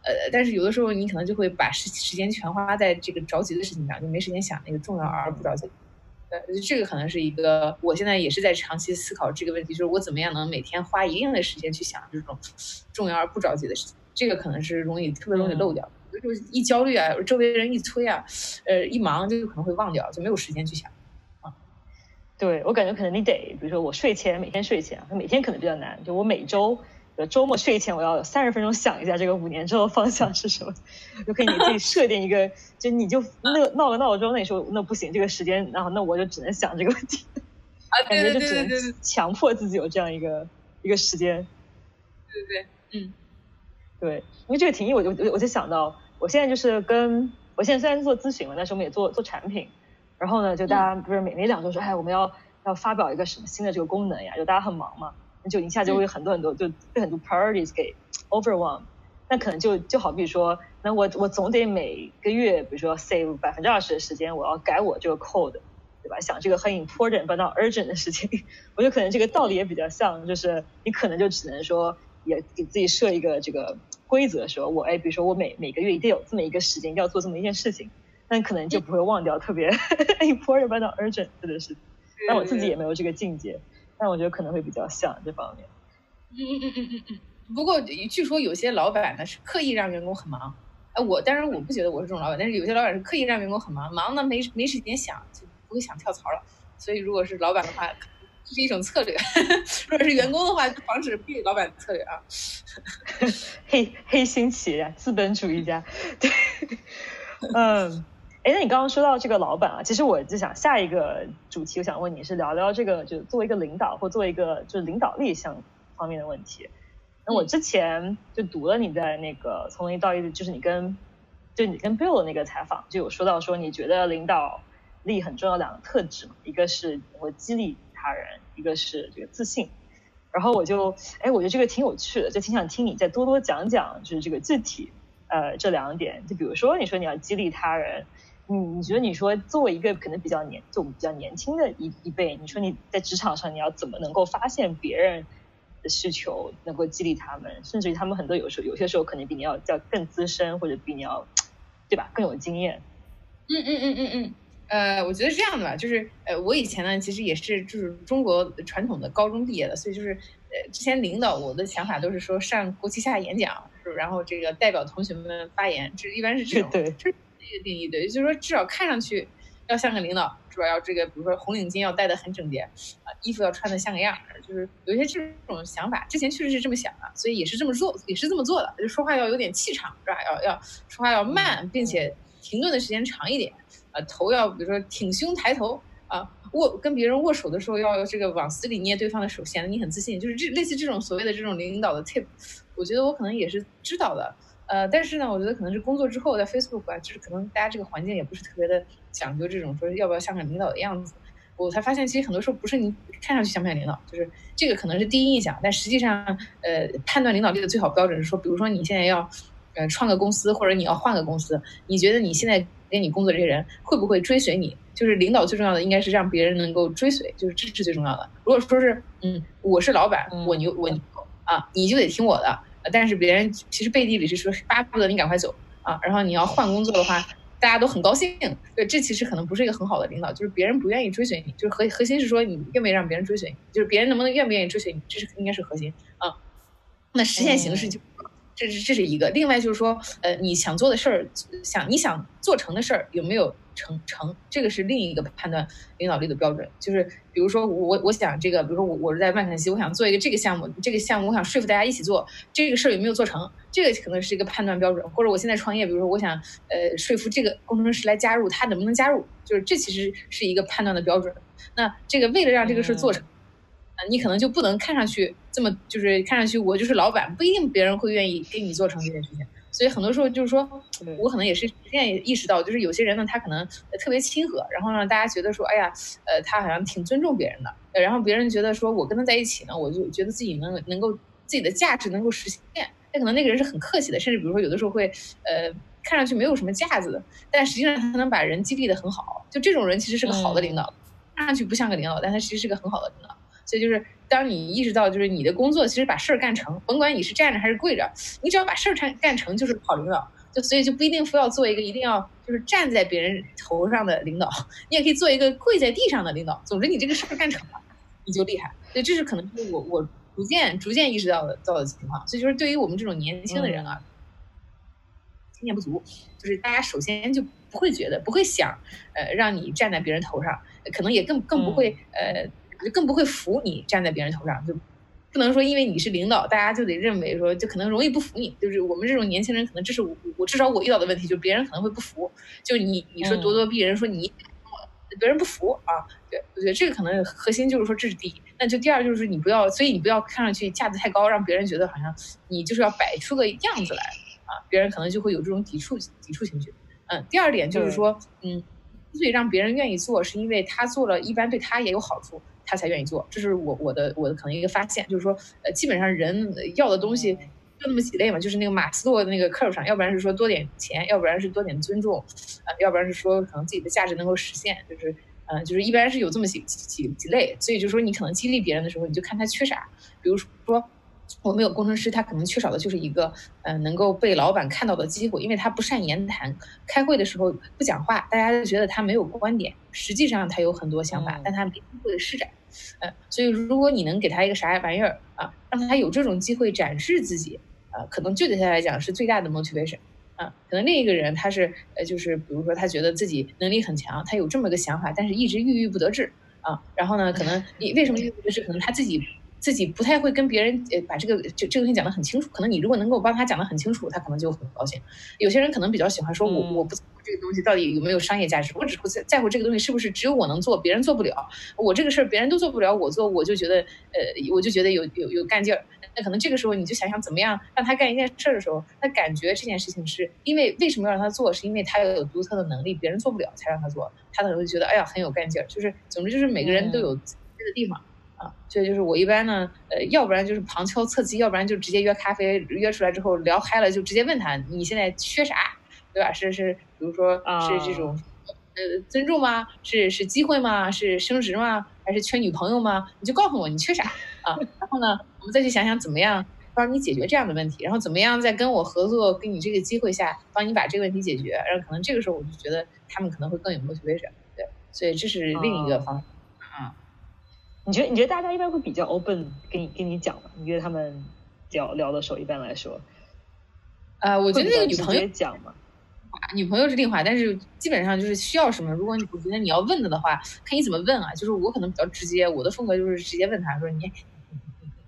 呃，但是有的时候你可能就会把时时间全花在这个着急的事情上，就没时间想那个重要而不着急。呃，这个可能是一个，我现在也是在长期思考这个问题，就是我怎么样能每天花一定的时间去想这种重要而不着急的事情。这个可能是容易特别容易漏掉，就是一焦虑啊，周围人一催啊，呃，一忙就可能会忘掉，就没有时间去想。啊，对我感觉可能你得，比如说我睡前每天睡前，每天可能比较难，就我每周。周末睡前我要三十分钟想一下这个五年之后方向是什么，<laughs> 就可以你自己设定一个，就你就那闹个闹钟，那时候那不行，这个时间，然后那我就只能想这个问题，啊，<laughs> 感觉就只能强迫自己有这样一个一个时间，对对对，嗯，对，因为这个提议，我就我就想到，我现在就是跟我现在虽然做咨询了，但是我们也做做产品，然后呢，就大家不是每每两周说，哎，我们要要发表一个什么新的这个功能呀，就大家很忙嘛。就一下就会很多很多，就被很多 priorities 给 overwhelm。那可能就就好比说，那我我总得每个月，比如说 save 百分之二十的时间，我要改我这个 code，对吧？想这个很 important but not urgent 的事情，<laughs> 我觉得可能这个道理也比较像，就是你可能就只能说，也给自己设一个这个规则，说我哎，比如说我每每个月一定有这么一个时间，要做这么一件事情，那可能就不会忘掉特别 <laughs> important but not urgent 的事情。但我自己也没有这个境界。但我觉得可能会比较像这方面。嗯嗯嗯嗯嗯。不过据说有些老板呢是刻意让员工很忙。哎，我当然我不觉得我是这种老板，但是有些老板是刻意让员工很忙，忙呢没没时间想，就不会想跳槽了。所以如果是老板的话，是一种策略；<laughs> 如果是员工的话，就防止被老板策略啊。<laughs> 黑黑心企业，资本主义家。<laughs> 对，嗯。哎，那你刚刚说到这个老板啊，其实我就想下一个主题，我想问你是聊聊这个，就作为一个领导或作为一个就是领导力相方面的问题。那我之前就读了你在那个从零到一，就是你跟就你跟 Bill 的那个采访就有说到说，你觉得领导力很重要两个特质嘛，一个是我激励他人，一个是这个自信。然后我就，哎，我觉得这个挺有趣的，就挺想听你再多多讲讲，就是这个具体，呃，这两点。就比如说，你说你要激励他人，你你觉得你说作为一个可能比较年，就我们比较年轻的一一辈，你说你在职场上你要怎么能够发现别人的需求，能够激励他们，甚至于他们很多有时候有些时候可能比你要要更资深，或者比你要，对吧，更有经验。嗯嗯嗯嗯嗯。呃，我觉得是这样的吧，就是呃，我以前呢，其实也是就是中国传统的高中毕业的，所以就是呃，之前领导我的想法都是说上国旗下演讲，是然后这个代表同学们发言，这一般是这种，对，这是一个定义，对，就是说至少看上去要像个领导，是吧？要这个，比如说红领巾要戴得很整洁，啊，衣服要穿得像个样，就是有一些这种想法，之前确实是这么想的，所以也是这么做，也是这么做的，就说话要有点气场，是吧？要要说话要慢，并且停顿的时间长一点。呃，头要比如说挺胸抬头啊，握跟别人握手的时候要这个往死里捏对方的手，显得你很自信，就是这类似这种所谓的这种领导的 tip，我觉得我可能也是知道的。呃，但是呢，我觉得可能是工作之后在 Facebook 啊，就是可能大家这个环境也不是特别的讲究这种说要不要像个领导的样子，我才发现其实很多时候不是你看上去像不像领导，就是这个可能是第一印象，但实际上呃判断领导力的最好标准是说，比如说你现在要呃创个公司或者你要换个公司，你觉得你现在。跟你工作这些人会不会追随你？就是领导最重要的应该是让别人能够追随，就是这是最重要的。如果说是，嗯，我是老板，我牛我牛啊，你就得听我的。但是别人其实背地里是说巴不得你赶快走啊。然后你要换工作的话，大家都很高兴。对，这其实可能不是一个很好的领导，就是别人不愿意追随你，就是核核心是说你愿不愿意让别人追随你，就是别人能不能愿不愿意追随你，这是应该是核心啊。那实现形式就。这是这是一个，另外就是说，呃，你想做的事儿，想你想做成的事儿有没有成成，这个是另一个判断领导力的标准。就是比如说我我想这个，比如说我我是在万肯西，我想做一个这个项目，这个项目我想说服大家一起做，这个事儿有没有做成，这个可能是一个判断标准。或者我现在创业，比如说我想呃说服这个工程师来加入，他能不能加入，就是这其实是一个判断的标准。那这个为了让这个事做成。你可能就不能看上去这么，就是看上去我就是老板，不一定别人会愿意给你做成这件事情。所以很多时候就是说，我可能也是现在也意识到，就是有些人呢，他可能特别亲和，然后让大家觉得说，哎呀，呃，他好像挺尊重别人的。然后别人觉得说我跟他在一起呢，我就觉得自己能能够自己的价值能够实现。那可能那个人是很客气的，甚至比如说有的时候会，呃，看上去没有什么架子的，但实际上他能把人激励的很好。就这种人其实是个好的领导，看上去不像个领导，但他其实是个很好的领导。所以就是，当你意识到，就是你的工作其实把事儿干成，甭管你是站着还是跪着，你只要把事儿干干成，就是好领导。就所以就不一定非要做一个一定要就是站在别人头上的领导，你也可以做一个跪在地上的领导。总之你这个事儿干成了，你就厉害。所以这是可能是我我逐渐逐渐意识到的到的情况。所以就是对于我们这种年轻的人啊，经验不足，就是大家首先就不会觉得，不会想，呃，让你站在别人头上，可能也更更不会呃。就更不会服你站在别人头上，就不能说因为你是领导，大家就得认为说就可能容易不服你。就是我们这种年轻人，可能这是我我至少我遇到的问题，就别人可能会不服。就你你说咄咄逼人，说你别人不服啊。对，我觉得这个可能核心就是说这是第一。那就第二就是你不要，所以你不要看上去架子太高，让别人觉得好像你就是要摆出个样子来啊，别人可能就会有这种抵触抵触情绪。嗯，第二点就是说，嗯，之所以让别人愿意做，是因为他做了一般对他也有好处。他才愿意做，这是我我的我的可能一个发现，就是说，呃，基本上人要的东西就那么几类嘛，就是那个马斯洛的那个 curve 上，要不然是说多点钱，要不然是多点尊重，呃，要不然是说可能自己的价值能够实现，就是，嗯，就是一般是有这么几几几类，所以就是说你可能激励别人的时候，你就看他缺啥，比如说。我们有工程师，他可能缺少的就是一个，嗯，能够被老板看到的机会，因为他不善言谈，开会的时候不讲话，大家就觉得他没有观点。实际上他有很多想法，但他没机会施展。呃，所以如果你能给他一个啥玩意儿啊，让他有这种机会展示自己，啊，可能就对他来讲是最大的 motivation。啊，可能另一个人他是，呃，就是比如说他觉得自己能力很强，他有这么个想法，但是一直郁郁不得志啊。然后呢，可能你为什么郁郁不得志？可能他自己。自己不太会跟别人呃把这个这这个东西讲得很清楚。可能你如果能够帮他讲得很清楚，他可能就很高兴。有些人可能比较喜欢说，我我不在乎这个东西到底有没有商业价值，我只会在在乎这个东西是不是只有我能做，别人做不了。我这个事儿别人都做不了，我做我就觉得呃我就觉得有有有干劲儿。那可能这个时候你就想想怎么样让他干一件事儿的时候，他感觉这件事情是因为为什么要让他做，是因为他要有独特的能力，别人做不了才让他做，他可能会觉得哎呀很有干劲儿。就是总之就是每个人都有这个地方。啊，所以就是我一般呢，呃，要不然就是旁敲侧击，要不然就直接约咖啡，约出来之后聊嗨了，就直接问他你现在缺啥，对吧？是是，比如说是这种，呃，尊重吗？是是机会吗？是升职吗？还是缺女朋友吗？你就告诉我你缺啥啊？然后呢，我们再去想想怎么样帮你解决这样的问题，然后怎么样在跟我合作，给你这个机会下帮你把这个问题解决，然后可能这个时候我就觉得他们可能会更有 motivation，对，所以这是另一个方式。你觉得你觉得大家一般会比较 open 跟你跟你讲吗？你觉得他们聊聊的时候，一般来说，呃，我觉得那个女朋友讲嘛，女朋友是另话，但是基本上就是需要什么，如果你我觉得你要问的的话，看你怎么问啊。就是我可能比较直接，我的风格就是直接问他说你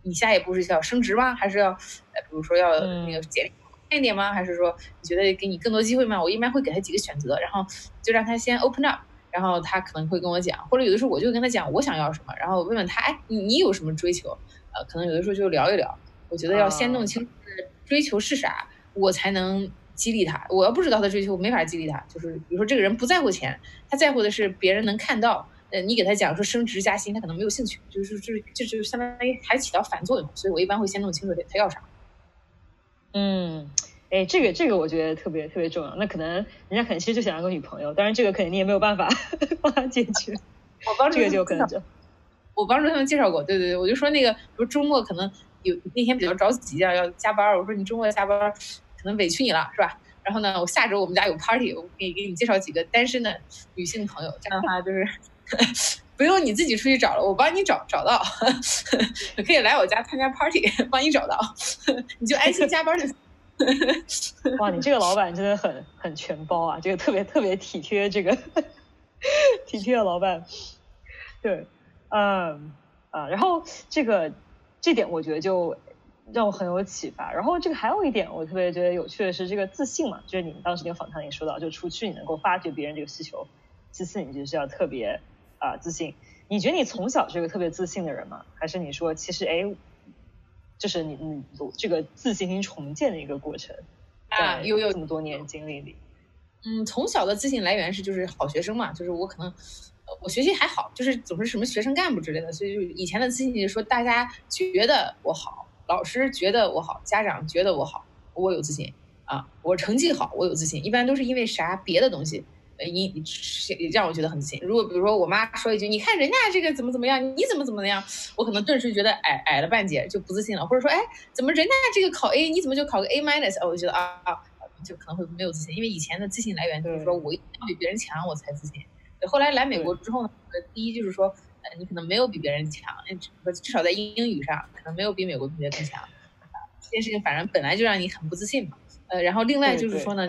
你下一步是要升职吗？还是要呃，比如说要那个简历一点吗？还是说你觉得给你更多机会吗？我一般会给他几个选择，然后就让他先 open up。然后他可能会跟我讲，或者有的时候我就跟他讲我想要什么，然后问问他，哎，你你有什么追求？呃，可能有的时候就聊一聊。我觉得要先弄清楚追求是啥，我才能激励他。我要不知道他追求，我没法激励他。就是比如说这个人不在乎钱，他在乎的是别人能看到。呃，你给他讲说升职加薪，他可能没有兴趣。就是就是这就相当于还起到反作用。所以我一般会先弄清楚他要啥。嗯。哎，这个这个我觉得特别特别重要。那可能人家可能其实就想要个女朋友，当然这个肯定你也没有办法 <laughs> 帮他解决。<laughs> 我帮助这个就可能就，我帮助他们介绍过。对对对，我就说那个，比如周末可能有那天比较着急啊，要加班。我说你周末加班可能委屈你了，是吧？然后呢，我下周我们家有 party，我可以给你介绍几个单身的女性朋友。这样的话就是 <laughs> 不用你自己出去找了，我帮你找找到，可以来我家参加 party，帮你找到，你就安心加班就行。哇，你这个老板真的很 <laughs> 很全包啊！这个特别特别体贴，这个 <laughs> 体贴的老板。对，嗯啊，然后这个这点我觉得就让我很有启发。然后这个还有一点我特别觉得有趣的是这个自信嘛，就是你们当时那个访谈里说到，就除去你能够发掘别人这个需求，其次你就是要特别啊自信。你觉得你从小是个特别自信的人吗？还是你说其实哎？就是你你这个自信心重建的一个过程啊，有有这么多年经历里，嗯，从小的自信来源是就是好学生嘛，就是我可能我学习还好，就是总是什么学生干部之类的，所以就以前的自信就说大家觉得我好，老师觉得我好，家长觉得我好，我有自信啊，我成绩好，我有自信，一般都是因为啥别的东西。你让我觉得很自信。如果比如说我妈说一句，你看人家这个怎么怎么样，你怎么怎么样，我可能顿时觉得矮矮了半截，就不自信了。或者说，哎，怎么人家这个考 A，你怎么就考个 A minus？我就觉得啊啊，就可能会没有自信。因为以前的自信来源就是说我一定要比别人强，我才自信。后来来美国之后呢，第一就是说，呃，你可能没有比别人强，至少在英语上可能没有比美国同学更强。这件事情反正本来就让你很不自信嘛。呃，然后另外就是说呢。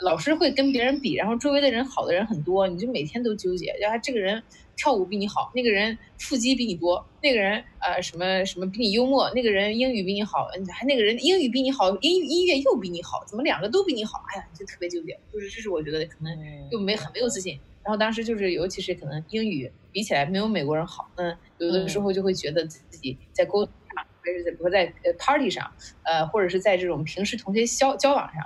老师会跟别人比，然后周围的人好的人很多，你就每天都纠结，呀这个人跳舞比你好，那个人腹肌比你多，那个人呃什么什么比你幽默，那个人英语比你好，还那个人英语比你好，音音乐又比你好，怎么两个都比你好？哎呀，就特别纠结，就是这是我觉得可能就没很没有自信。然后当时就是尤其是可能英语比起来没有美国人好，嗯有的时候就会觉得自己在沟通上，还是在比如在呃 party 上，呃或者是在这种平时同学交交往上。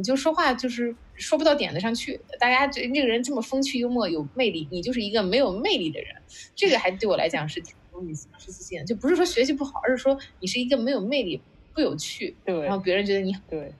你就说话就是说不到点子上去，大家这那个人这么风趣幽默有魅力，你就是一个没有魅力的人，这个还对我来讲是挺有意思、是自信的。就不是说学习不好，而是说你是一个没有魅力、不有趣，对，然后别人觉得你对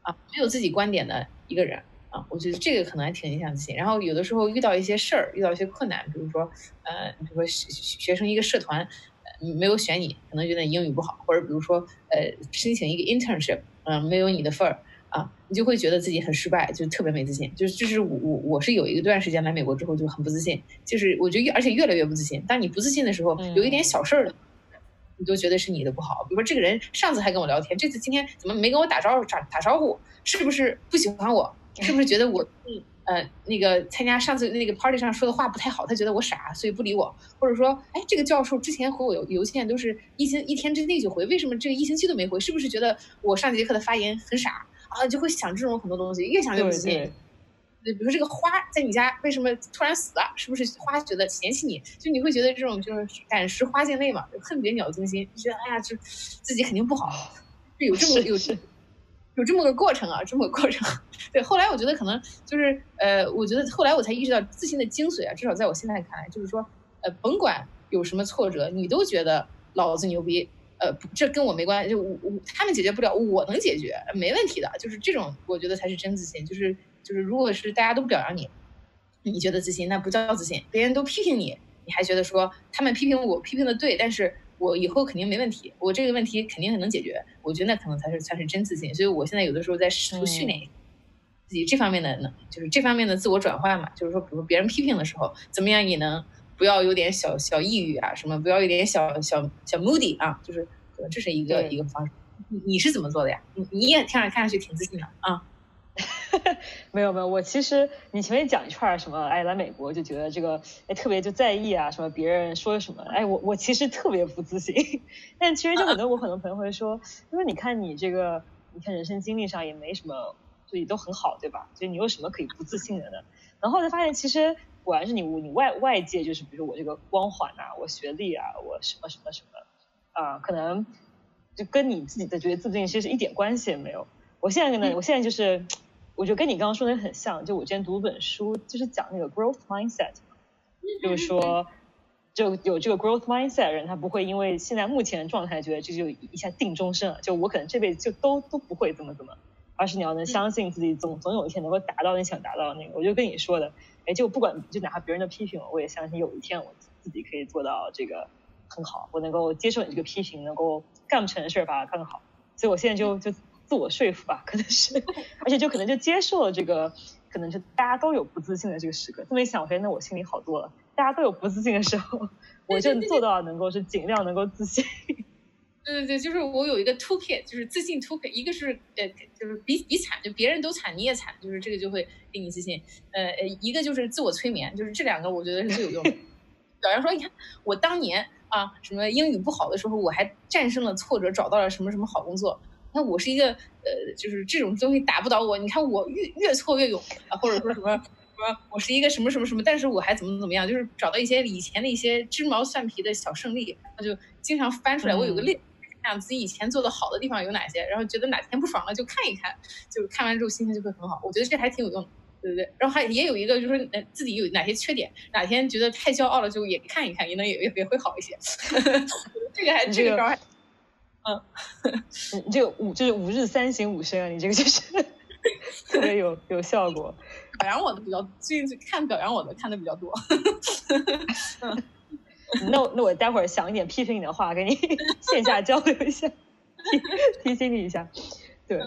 啊没有自己观点的一个人啊，我觉得这个可能还挺影响自信。然后有的时候遇到一些事儿，遇到一些困难，比如说呃，比如说学学生一个社团呃没有选你，可能觉得英语不好，或者比如说呃申请一个 internship，嗯，没有你的份儿。啊，你就会觉得自己很失败，就特别没自信。就是就是我我我是有一段时间来美国之后就很不自信，就是我觉得越而且越来越不自信。当你不自信的时候，有一点小事儿，你都觉得是你的不好。比如说这个人上次还跟我聊天，这次今天怎么没跟我打招呼打打招呼？是不是不喜欢我？是不是觉得我 <laughs> 呃，那个参加上次那个 party 上说的话不太好，他觉得我傻，所以不理我，或者说，哎，这个教授之前回我邮邮件都是一星一天之内就回，为什么这个一星期都没回？是不是觉得我上节课的发言很傻啊？就会想这种很多东西，越想越不自信。对，比如说这个花在你家为什么突然死了？是不是花觉得嫌弃你？就你会觉得这种就是感时花溅泪嘛，恨别鸟惊心，觉得哎呀，这自己肯定不好，就有这么有这。有这么个过程啊，这么个过程。<laughs> 对，后来我觉得可能就是，呃，我觉得后来我才意识到自信的精髓啊。至少在我现在看来，就是说，呃，甭管有什么挫折，你都觉得老子牛逼。呃，这跟我没关系，就我我他们解决不了，我能解决，没问题的。就是这种，我觉得才是真自信。就是就是，如果是大家都表扬你，你觉得自信，那不叫自信。别人都批评你，你还觉得说他们批评我批评的对，但是。我以后肯定没问题，我这个问题肯定能解决。我觉得那可能才是才是真自信。所以我现在有的时候在试图训练自己这方面的，能，就是这方面的自我转换嘛。就是说，比如别人批评的时候，怎么样也能不要有点小小抑郁啊，什么不要有点小小小 moody 啊，就是这是一个一个方式。你你是怎么做的呀？你你也看上看上去挺自信的啊。<laughs> 没有没有，我其实你前面讲一串什么，哎，来美国就觉得这个哎特别就在意啊，什么别人说什么，哎，我我其实特别不自信。<laughs> 但其实就很多我很多朋友会说，<laughs> 因为你看你这个，你看人生经历上也没什么，就也都很好，对吧？就你有什么可以不自信的呢？然后就发现其实果然是你你外外界就是比如说我这个光环啊，我学历啊，我什么什么什么啊，可能就跟你自己的觉得自信其实一点关系也没有。我现在呢，我现在就是。我觉得跟你刚刚说的很像，就我之前读本书，就是讲那个 growth mindset，就是说，就有这个 growth mindset 人，他不会因为现在目前的状态觉得这就一下定终身了，就我可能这辈子就都都不会怎么怎么，而是你要能相信自己总总有一天能够达到你想达到的那个。我就跟你说的，哎，就不管就哪怕别人的批评我，我也相信有一天我自己可以做到这个很好，我能够接受你这个批评，能够干不成的事儿把它干好。所以我现在就就。自我说服吧，可能是，而且就可能就接受了这个，可能就大家都有不自信的这个时刻。这么一想，我觉得那我心里好多了。大家都有不自信的时候，我就做到能够是尽量能够自信。对对对，就是我有一个 two kit，就是自信 two kit，一个是呃，就是比比惨，就别人都惨你也惨，就是这个就会给你自信。呃呃，一个就是自我催眠，就是这两个我觉得是最有用的。<laughs> 表扬说，你看我当年啊，什么英语不好的时候，我还战胜了挫折，找到了什么什么好工作。那我是一个呃，就是这种东西打不倒我。你看我越越挫越勇啊，或者说什么什么，我是一个什么什么什么，但是我还怎么怎么样，就是找到一些以前的一些鸡毛蒜皮的小胜利，那就经常翻出来。我有个列，想自己以前做的好的地方有哪些，然后觉得哪天不爽了就看一看，就看完之后心情就会很好。我觉得这还挺有用的，对不对？然后还也有一个就是呃自己有哪些缺点，哪天觉得太骄傲了就也看一看，也能也也会好一些。<laughs> 这个还这个招还。嗯，你这个五就是五日三省吾身啊，你这个就是 <laughs> 特别有有效果。<laughs> 表扬我的比较，最近看表扬我的看的比较多。<laughs> 那我那我待会儿想一点批评你的话，给你 <laughs> 线下交流一下，提提醒你一下。对，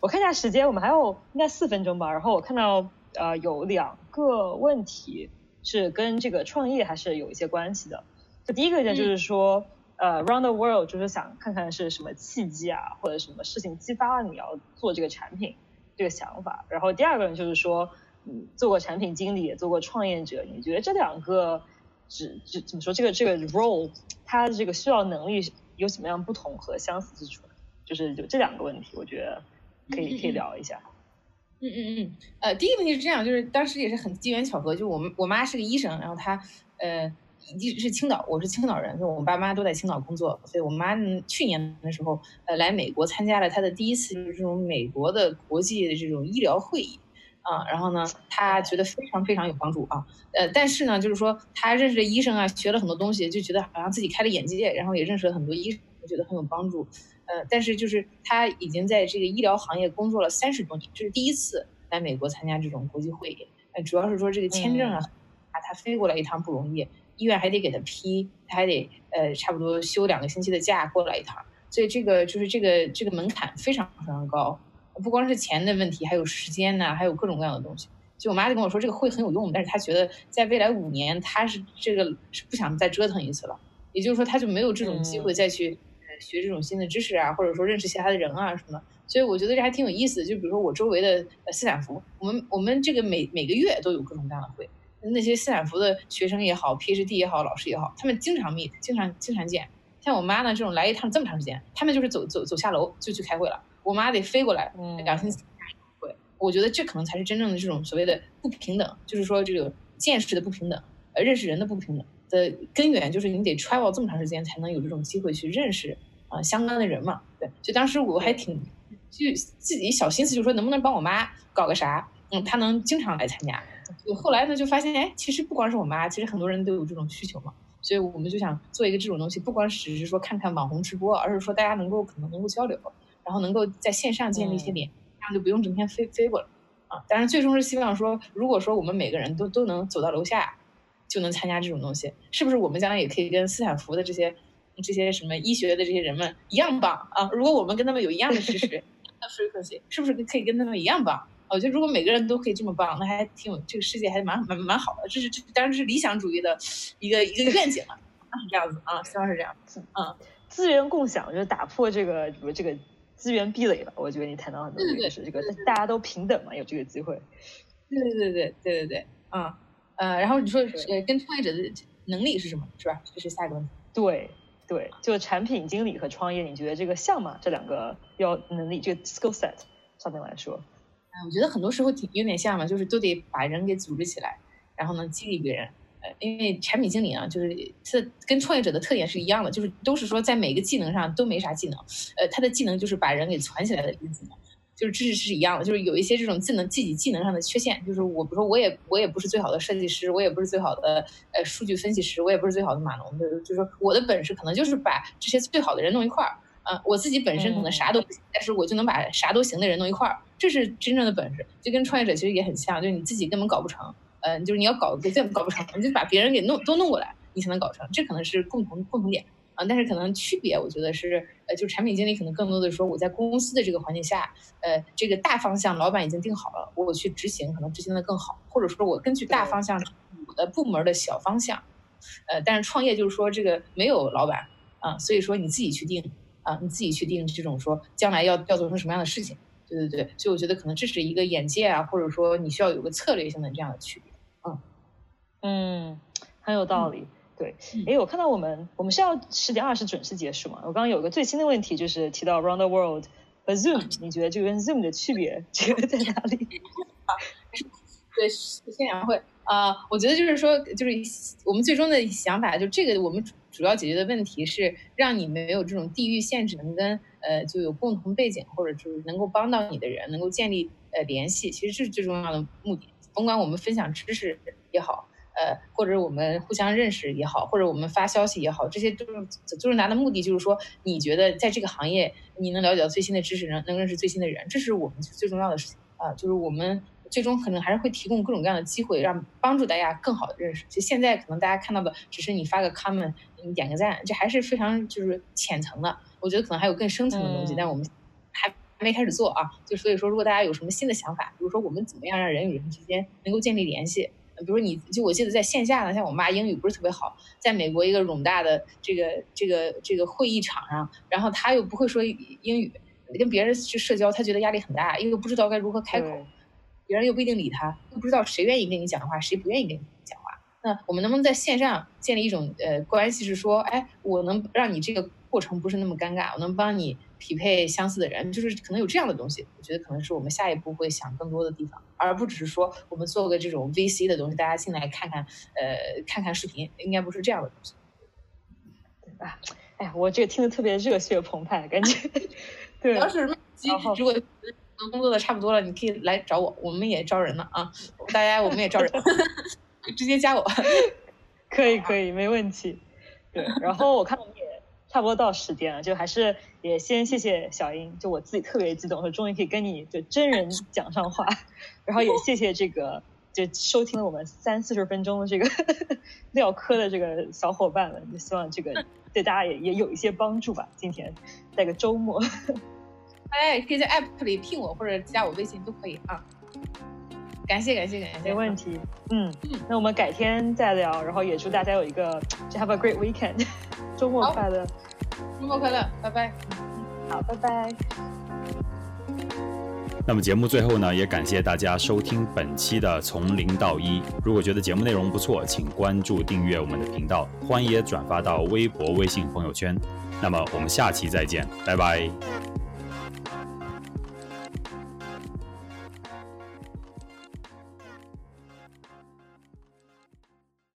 我看一下时间，我们还有应该四分钟吧。然后我看到呃有两个问题是跟这个创业还是有一些关系的。就第一个呢，就是说。呃，round the world 就是想看看是什么契机啊，或者什么事情激发了你要做这个产品这个想法。然后第二个人就是说，你做过产品经理，也做过创业者，你觉得这两个，只只怎么说这个这个 role 它的这个需要能力有什么样不同和相似之处？就是就这两个问题，我觉得可以可以聊一下。嗯嗯嗯，呃，第一个问题是这样，就是当时也是很机缘巧合，就我们我妈是个医生，然后她呃。一直是青岛，我是青岛人，就我爸妈都在青岛工作，所以我妈去年的时候，呃，来美国参加了她的第一次就是这种美国的国际的这种医疗会议，啊，然后呢，他觉得非常非常有帮助啊，呃，但是呢，就是说他认识的医生啊，学了很多东西，就觉得好像自己开了眼界，然后也认识了很多医生，觉得很有帮助，呃，但是就是他已经在这个医疗行业工作了三十多年，这是第一次来美国参加这种国际会议，呃，主要是说这个签证啊，啊，他飞过来一趟不容易。医院还得给他批，他还得呃差不多休两个星期的假过来一趟，所以这个就是这个这个门槛非常非常高，不光是钱的问题，还有时间呐，还有各种各样的东西。就我妈就跟我说这个会很有用，但是她觉得在未来五年，她是这个是不想再折腾一次了，也就是说她就没有这种机会再去学这种新的知识啊，或者说认识其他的人啊什么的。所以我觉得这还挺有意思的。就比如说我周围的呃斯坦福，我们我们这个每每个月都有各种各样的会，那些斯坦福的学生也好，PhD 也好，老师也好，他们经常 meet，经常经常见。像我妈呢这种来一趟这么长时间，他们就是走走走下楼就去开会了，我妈得飞过来两星期开会。我觉得这可能才是真正的这种所谓的不平等，就是说这个见识的不平等，呃，认识人的不平等的根源就是你得 travel 这么长时间才能有这种机会去认识啊相关的人嘛。对，就当时我还挺。就自己小心思，就说能不能帮我妈搞个啥？嗯，她能经常来参加。就后来呢，就发现，哎，其实不光是我妈，其实很多人都有这种需求嘛。所以我们就想做一个这种东西，不光只是说看看网红直播，而是说大家能够可能能够交流，然后能够在线上建立一些联，这样就不用整天飞飞过来啊。当然，最终是希望说，如果说我们每个人都都能走到楼下，就能参加这种东西，是不是我们将来也可以跟斯坦福的这些这些什么医学的这些人们一样棒啊？如果我们跟他们有一样的知识。<laughs> frequency 是不是可以跟他们一样棒？我觉得如果每个人都可以这么棒，那还挺有这个世界还蛮蛮蛮好的。这是这当然是理想主义的一个一个愿景了，是这样子啊，希望是这样子。嗯，资源共享就是打破这个比如这个资源壁垒吧。我觉得你谈到很多也是这个大家都平等嘛，有这个机会。对对对对对对对，嗯呃，然后你说呃跟创业者的能力是什么？是吧？这是下一个问题。对。对，就产品经理和创业，你觉得这个像吗？这两个要能力，这个 skill set 上面来说，哎，我觉得很多时候挺有点像嘛，就是都得把人给组织起来，然后呢激励别人。呃，因为产品经理啊，就是是跟创业者的特点是一样的，就是都是说在每个技能上都没啥技能，呃，他的技能就是把人给攒起来的一个技能。就是知识是一样的，就是有一些这种技能、自己技能上的缺陷。就是我，比如说，我也我也不是最好的设计师，我也不是最好的呃数据分析师，我也不是最好的码农。就是就是说，我的本事可能就是把这些最好的人弄一块儿。嗯，我自己本身可能啥都不行，但是我就能把啥都行的人弄一块儿，这是真正的本事。就跟创业者其实也很像，就是你自己根本搞不成，嗯，就是你要搞根本搞不成，你就把别人给弄都弄过来，你才能搞成。这可能是共同共同点。啊，但是可能区别，我觉得是，呃，就是产品经理可能更多的说，我在公司的这个环境下，呃，这个大方向老板已经定好了，我去执行，可能执行的更好，或者说我根据大方向我的部门的小方向，呃，但是创业就是说这个没有老板啊，所以说你自己去定啊，你自己去定这种说将来要要做成什么样的事情，对对对，所以我觉得可能这是一个眼界啊，或者说你需要有个策略性的这样的区别，嗯嗯，<tsk> 很有道理。对，哎，我看到我们我们是要十点二十准时结束嘛？我刚刚有个最新的问题，就是提到 Round the World 和 Zoom，<laughs> 你觉得这个跟 Zoom 的区别这个在哪里？啊，<laughs> 对，线下会啊，我觉得就是说，就是我们最终的想法，就这个我们主要解决的问题是让你没有这种地域限制，能跟呃就有共同背景或者就是能够帮到你的人能够建立呃联系，其实这是最重要的目的。甭管我们分享知识也好。呃，或者我们互相认识也好，或者我们发消息也好，这些都是就是拿的目的，就是说你觉得在这个行业你能了解到最新的知识，能能认识最新的人，这是我们最重要的事情啊。就是我们最终可能还是会提供各种各样的机会，让帮助大家更好的认识。其实现在可能大家看到的只是你发个 comment，你点个赞，这还是非常就是浅层的。我觉得可能还有更深层的东西，但我们还没开始做啊。就所以说，如果大家有什么新的想法，比如说我们怎么样让人与人之间能够建立联系。比如你就我记得在线下呢，像我妈英语不是特别好，在美国一个冗大的这个这个这个会议场上，然后她又不会说英语，跟别人去社交，她觉得压力很大，又不知道该如何开口，别人又不一定理她，又不知道谁愿意跟你讲话，谁不愿意跟你讲话。那我们能不能在线上建立一种呃关系，是说，哎，我能让你这个过程不是那么尴尬，我能帮你。匹配相似的人，就是可能有这样的东西。我觉得可能是我们下一步会想更多的地方，而不只是说我们做个这种 VC 的东西，大家进来看看，呃，看看视频，应该不是这样的东西，对吧？哎呀，我这个听得特别热血澎湃，感觉。<laughs> 对。要是如果工作的差不多了，你可以来找我，我们也招人了啊！大家我们也招人，<laughs> 直接加我。<laughs> 可以可以，没问题。对，然后我看到你。差不多到时间了，就还是也先谢谢小英，就我自己特别激动，说终于可以跟你就真人讲上话，然后也谢谢这个就收听了我们三四十分钟的这个 <laughs> 撂嗑的这个小伙伴们，就希望这个对大家也也有一些帮助吧。今天在个周末，大家也可以在 app 里聘我或者加我微信都可以啊。感谢感谢感谢，没问题。嗯，那我们改天再聊，然后也祝大家有一个 have a great weekend，周末快乐，周末快乐，拜拜。好，拜拜。那么节目最后呢，也感谢大家收听本期的从零到一。如果觉得节目内容不错，请关注订阅我们的频道，欢迎也转发到微博、微信朋友圈。那么我们下期再见，拜拜。